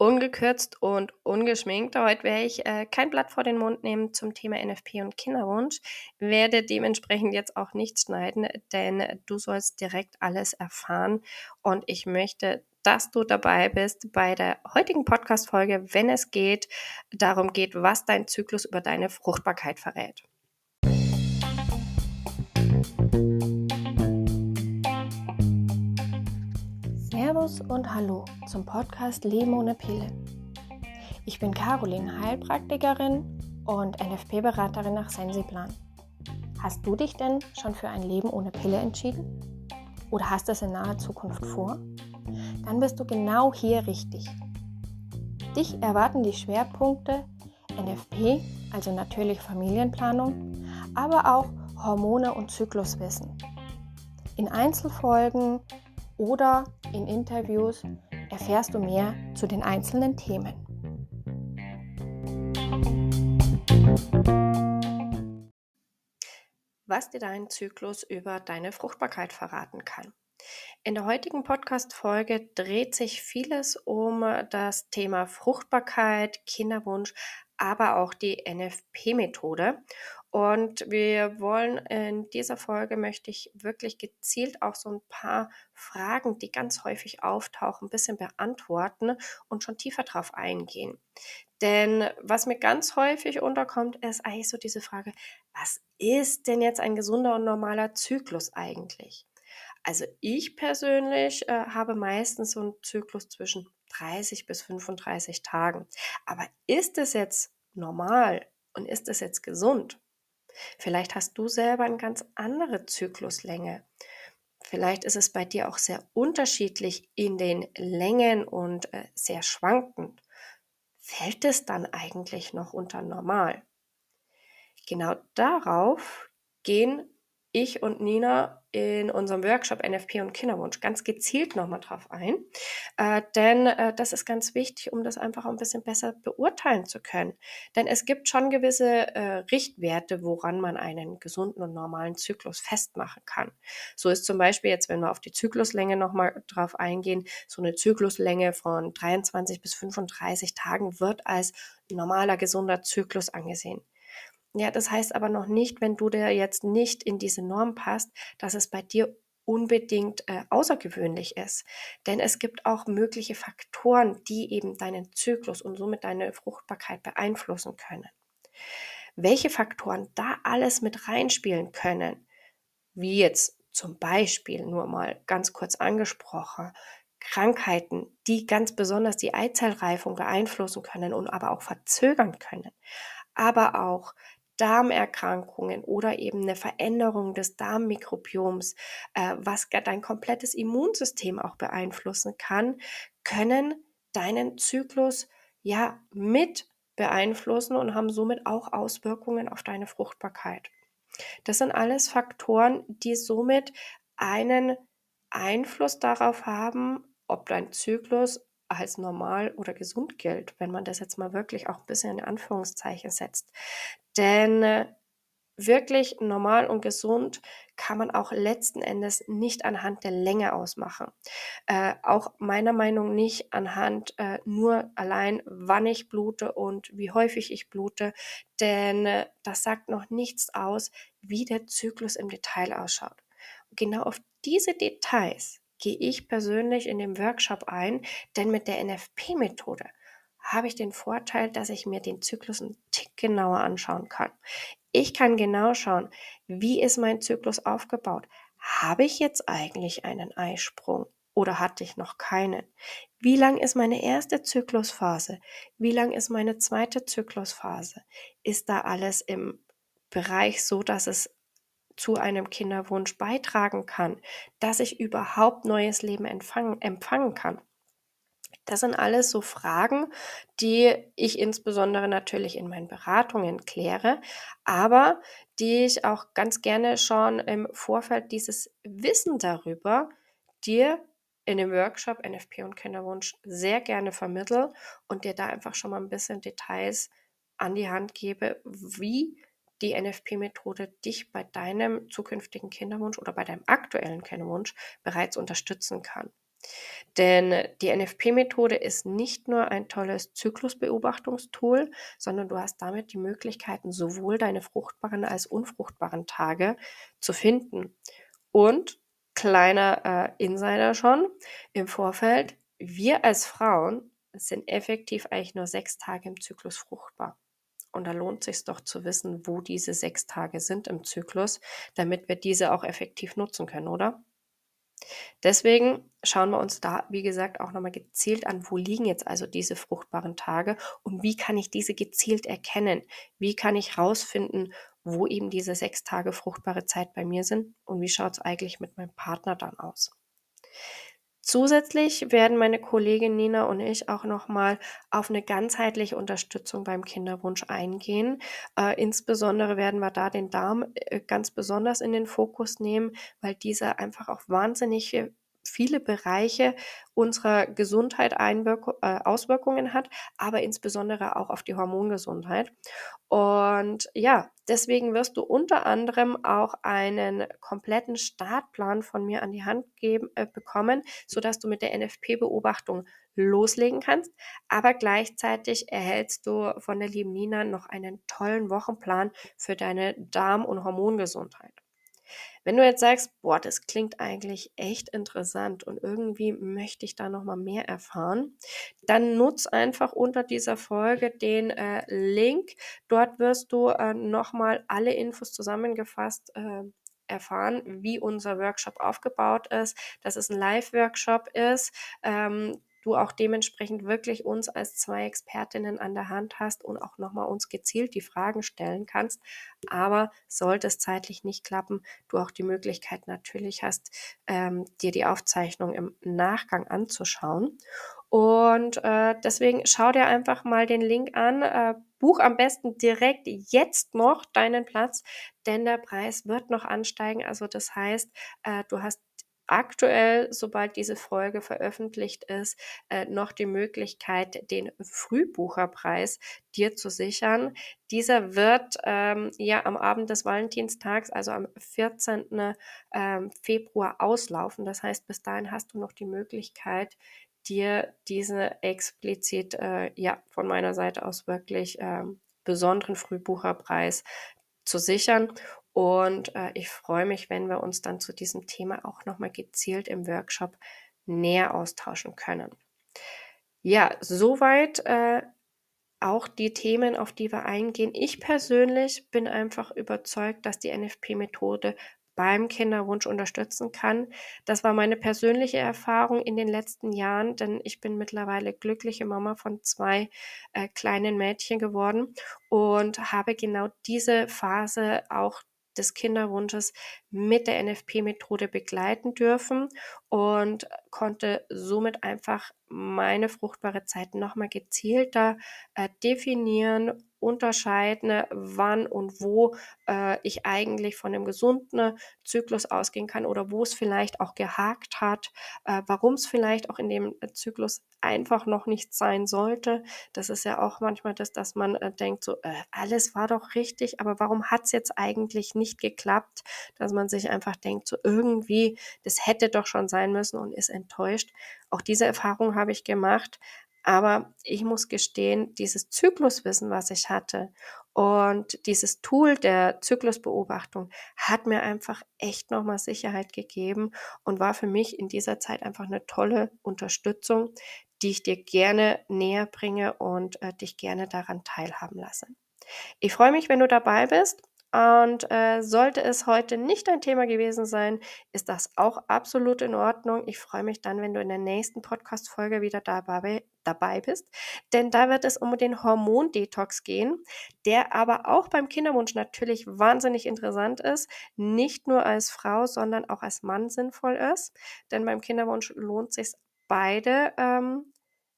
ungekürzt und ungeschminkt. Heute werde ich äh, kein Blatt vor den Mund nehmen zum Thema NFP und Kinderwunsch, werde dementsprechend jetzt auch nichts schneiden, denn du sollst direkt alles erfahren und ich möchte, dass du dabei bist bei der heutigen Podcast-Folge, wenn es geht, darum geht, was dein Zyklus über deine Fruchtbarkeit verrät. Servus und Hallo zum Podcast Leben ohne Pille. Ich bin Caroline, Heilpraktikerin und NFP-Beraterin nach Sensiplan. Hast du dich denn schon für ein Leben ohne Pille entschieden? Oder hast es in naher Zukunft vor? Dann bist du genau hier richtig. Dich erwarten die Schwerpunkte NFP, also natürlich Familienplanung, aber auch Hormone und Zykluswissen. In Einzelfolgen oder in Interviews erfährst du mehr zu den einzelnen Themen. Was dir dein Zyklus über deine Fruchtbarkeit verraten kann. In der heutigen Podcast-Folge dreht sich vieles um das Thema Fruchtbarkeit, Kinderwunsch, aber auch die NFP-Methode. Und wir wollen in dieser Folge möchte ich wirklich gezielt auch so ein paar Fragen, die ganz häufig auftauchen, ein bisschen beantworten und schon tiefer drauf eingehen. Denn was mir ganz häufig unterkommt, ist eigentlich so diese Frage, was ist denn jetzt ein gesunder und normaler Zyklus eigentlich? Also ich persönlich äh, habe meistens so einen Zyklus zwischen 30 bis 35 Tagen. Aber ist es jetzt normal und ist es jetzt gesund? Vielleicht hast du selber eine ganz andere Zykluslänge. Vielleicht ist es bei dir auch sehr unterschiedlich in den Längen und äh, sehr schwankend. Fällt es dann eigentlich noch unter normal? Genau darauf gehen ich und Nina in unserem Workshop NFP und Kinderwunsch ganz gezielt nochmal drauf ein, äh, denn äh, das ist ganz wichtig, um das einfach ein bisschen besser beurteilen zu können. Denn es gibt schon gewisse äh, Richtwerte, woran man einen gesunden und normalen Zyklus festmachen kann. So ist zum Beispiel jetzt, wenn wir auf die Zykluslänge nochmal drauf eingehen, so eine Zykluslänge von 23 bis 35 Tagen wird als normaler, gesunder Zyklus angesehen. Ja, das heißt aber noch nicht, wenn du dir jetzt nicht in diese Norm passt, dass es bei dir unbedingt äh, außergewöhnlich ist. Denn es gibt auch mögliche Faktoren, die eben deinen Zyklus und somit deine Fruchtbarkeit beeinflussen können. Welche Faktoren da alles mit reinspielen können, wie jetzt zum Beispiel nur mal ganz kurz angesprochen, Krankheiten, die ganz besonders die Eizellreifung beeinflussen können und aber auch verzögern können, aber auch Darmerkrankungen oder eben eine Veränderung des Darmmikrobioms, äh, was dein komplettes Immunsystem auch beeinflussen kann, können deinen Zyklus ja mit beeinflussen und haben somit auch Auswirkungen auf deine Fruchtbarkeit. Das sind alles Faktoren, die somit einen Einfluss darauf haben, ob dein Zyklus als normal oder gesund gilt, wenn man das jetzt mal wirklich auch ein bisschen in Anführungszeichen setzt. Denn äh, wirklich normal und gesund kann man auch letzten Endes nicht anhand der Länge ausmachen. Äh, auch meiner Meinung nicht anhand äh, nur allein, wann ich blute und wie häufig ich blute, denn äh, das sagt noch nichts aus, wie der Zyklus im Detail ausschaut. Und genau auf diese Details gehe ich persönlich in dem Workshop ein, denn mit der NFP-Methode habe ich den Vorteil, dass ich mir den Zyklus einen Tick genauer anschauen kann. Ich kann genau schauen, wie ist mein Zyklus aufgebaut? Habe ich jetzt eigentlich einen Eisprung oder hatte ich noch keinen? Wie lang ist meine erste Zyklusphase? Wie lang ist meine zweite Zyklusphase? Ist da alles im Bereich so, dass es zu einem Kinderwunsch beitragen kann, dass ich überhaupt neues Leben empfangen, empfangen kann? Das sind alles so Fragen, die ich insbesondere natürlich in meinen Beratungen kläre, aber die ich auch ganz gerne schon im Vorfeld dieses Wissen darüber dir in dem Workshop NFP und Kinderwunsch sehr gerne vermittel und dir da einfach schon mal ein bisschen Details an die Hand gebe, wie die NFP-Methode dich bei deinem zukünftigen Kinderwunsch oder bei deinem aktuellen Kinderwunsch bereits unterstützen kann. Denn die NFP-Methode ist nicht nur ein tolles Zyklusbeobachtungstool, sondern du hast damit die Möglichkeiten, sowohl deine fruchtbaren als unfruchtbaren Tage zu finden. Und kleiner äh, Insider schon im Vorfeld, wir als Frauen sind effektiv eigentlich nur sechs Tage im Zyklus fruchtbar. Und da lohnt sich doch zu wissen, wo diese sechs Tage sind im Zyklus, damit wir diese auch effektiv nutzen können, oder? Deswegen schauen wir uns da, wie gesagt, auch nochmal gezielt an, wo liegen jetzt also diese fruchtbaren Tage und wie kann ich diese gezielt erkennen? Wie kann ich rausfinden, wo eben diese sechs Tage fruchtbare Zeit bei mir sind und wie schaut es eigentlich mit meinem Partner dann aus? Zusätzlich werden meine Kollegin Nina und ich auch nochmal auf eine ganzheitliche Unterstützung beim Kinderwunsch eingehen. Äh, insbesondere werden wir da den Darm äh, ganz besonders in den Fokus nehmen, weil dieser einfach auch wahnsinnig viele Bereiche unserer Gesundheit Einwirk äh, Auswirkungen hat, aber insbesondere auch auf die Hormongesundheit. Und ja, deswegen wirst du unter anderem auch einen kompletten Startplan von mir an die Hand geben, äh, bekommen, sodass du mit der NFP-Beobachtung loslegen kannst. Aber gleichzeitig erhältst du von der lieben Nina noch einen tollen Wochenplan für deine Darm- und Hormongesundheit. Wenn du jetzt sagst, boah, das klingt eigentlich echt interessant und irgendwie möchte ich da noch mal mehr erfahren, dann nutz einfach unter dieser Folge den äh, Link. Dort wirst du äh, noch mal alle Infos zusammengefasst äh, erfahren, wie unser Workshop aufgebaut ist, dass es ein Live-Workshop ist. Ähm, du auch dementsprechend wirklich uns als zwei Expertinnen an der Hand hast und auch nochmal uns gezielt die Fragen stellen kannst. Aber sollte es zeitlich nicht klappen, du auch die Möglichkeit natürlich hast, ähm, dir die Aufzeichnung im Nachgang anzuschauen. Und äh, deswegen schau dir einfach mal den Link an. Äh, buch am besten direkt jetzt noch deinen Platz, denn der Preis wird noch ansteigen. Also das heißt, äh, du hast aktuell, sobald diese Folge veröffentlicht ist, äh, noch die Möglichkeit, den Frühbucherpreis dir zu sichern. Dieser wird ähm, ja am Abend des Valentinstags, also am 14. Ähm, Februar auslaufen. Das heißt, bis dahin hast du noch die Möglichkeit, dir diese explizit äh, ja von meiner Seite aus wirklich ähm, besonderen Frühbucherpreis zu sichern. Und äh, ich freue mich, wenn wir uns dann zu diesem Thema auch nochmal gezielt im Workshop näher austauschen können. Ja, soweit äh, auch die Themen, auf die wir eingehen. Ich persönlich bin einfach überzeugt, dass die NFP-Methode beim Kinderwunsch unterstützen kann. Das war meine persönliche Erfahrung in den letzten Jahren, denn ich bin mittlerweile glückliche Mama von zwei äh, kleinen Mädchen geworden und habe genau diese Phase auch des Kinderwunsches mit der NFP-Methode begleiten dürfen und konnte somit einfach meine fruchtbare Zeit nochmal gezielter äh, definieren, unterscheiden, wann und wo äh, ich eigentlich von einem gesunden Zyklus ausgehen kann oder wo es vielleicht auch gehakt hat, äh, warum es vielleicht auch in dem Zyklus einfach noch nicht sein sollte. Das ist ja auch manchmal das, dass man äh, denkt, so, äh, alles war doch richtig, aber warum hat es jetzt eigentlich nicht geklappt? Dass man sich einfach denkt, so irgendwie, das hätte doch schon sein müssen und ist enttäuscht. Auch diese Erfahrung habe ich gemacht. Aber ich muss gestehen, dieses Zykluswissen, was ich hatte und dieses Tool der Zyklusbeobachtung hat mir einfach echt nochmal Sicherheit gegeben und war für mich in dieser Zeit einfach eine tolle Unterstützung, die ich dir gerne näher bringe und äh, dich gerne daran teilhaben lasse. Ich freue mich, wenn du dabei bist. Und äh, sollte es heute nicht dein Thema gewesen sein, ist das auch absolut in Ordnung. Ich freue mich dann, wenn du in der nächsten Podcast-Folge wieder dabei, dabei bist. Denn da wird es um den Hormondetox gehen, der aber auch beim Kinderwunsch natürlich wahnsinnig interessant ist. Nicht nur als Frau, sondern auch als Mann sinnvoll ist. Denn beim Kinderwunsch lohnt sich beide ähm,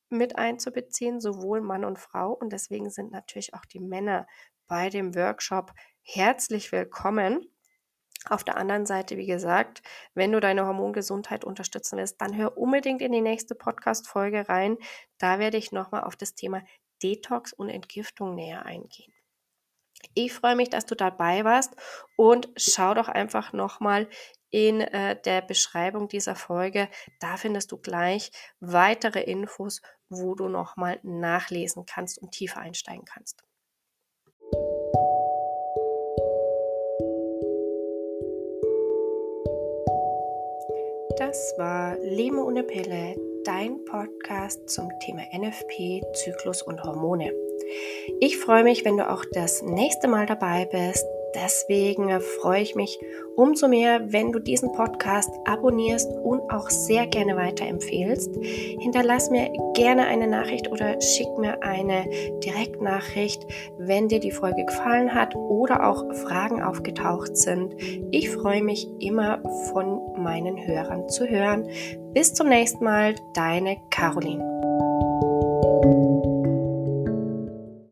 mit einzubeziehen, sowohl Mann und Frau. Und deswegen sind natürlich auch die Männer bei dem Workshop herzlich willkommen. Auf der anderen Seite, wie gesagt, wenn du deine Hormongesundheit unterstützen willst, dann hör unbedingt in die nächste Podcast-Folge rein. Da werde ich nochmal auf das Thema Detox und Entgiftung näher eingehen. Ich freue mich, dass du dabei warst und schau doch einfach nochmal in äh, der Beschreibung dieser Folge. Da findest du gleich weitere Infos, wo du nochmal nachlesen kannst und tiefer einsteigen kannst. Das war Leben ohne Pille, dein Podcast zum Thema NFP, Zyklus und Hormone. Ich freue mich, wenn du auch das nächste Mal dabei bist. Deswegen freue ich mich umso mehr, wenn du diesen Podcast abonnierst und auch sehr gerne weiterempfehlst. Hinterlass mir gerne eine Nachricht oder schick mir eine Direktnachricht, wenn dir die Folge gefallen hat oder auch Fragen aufgetaucht sind. Ich freue mich immer von meinen Hörern zu hören. Bis zum nächsten Mal, deine Caroline.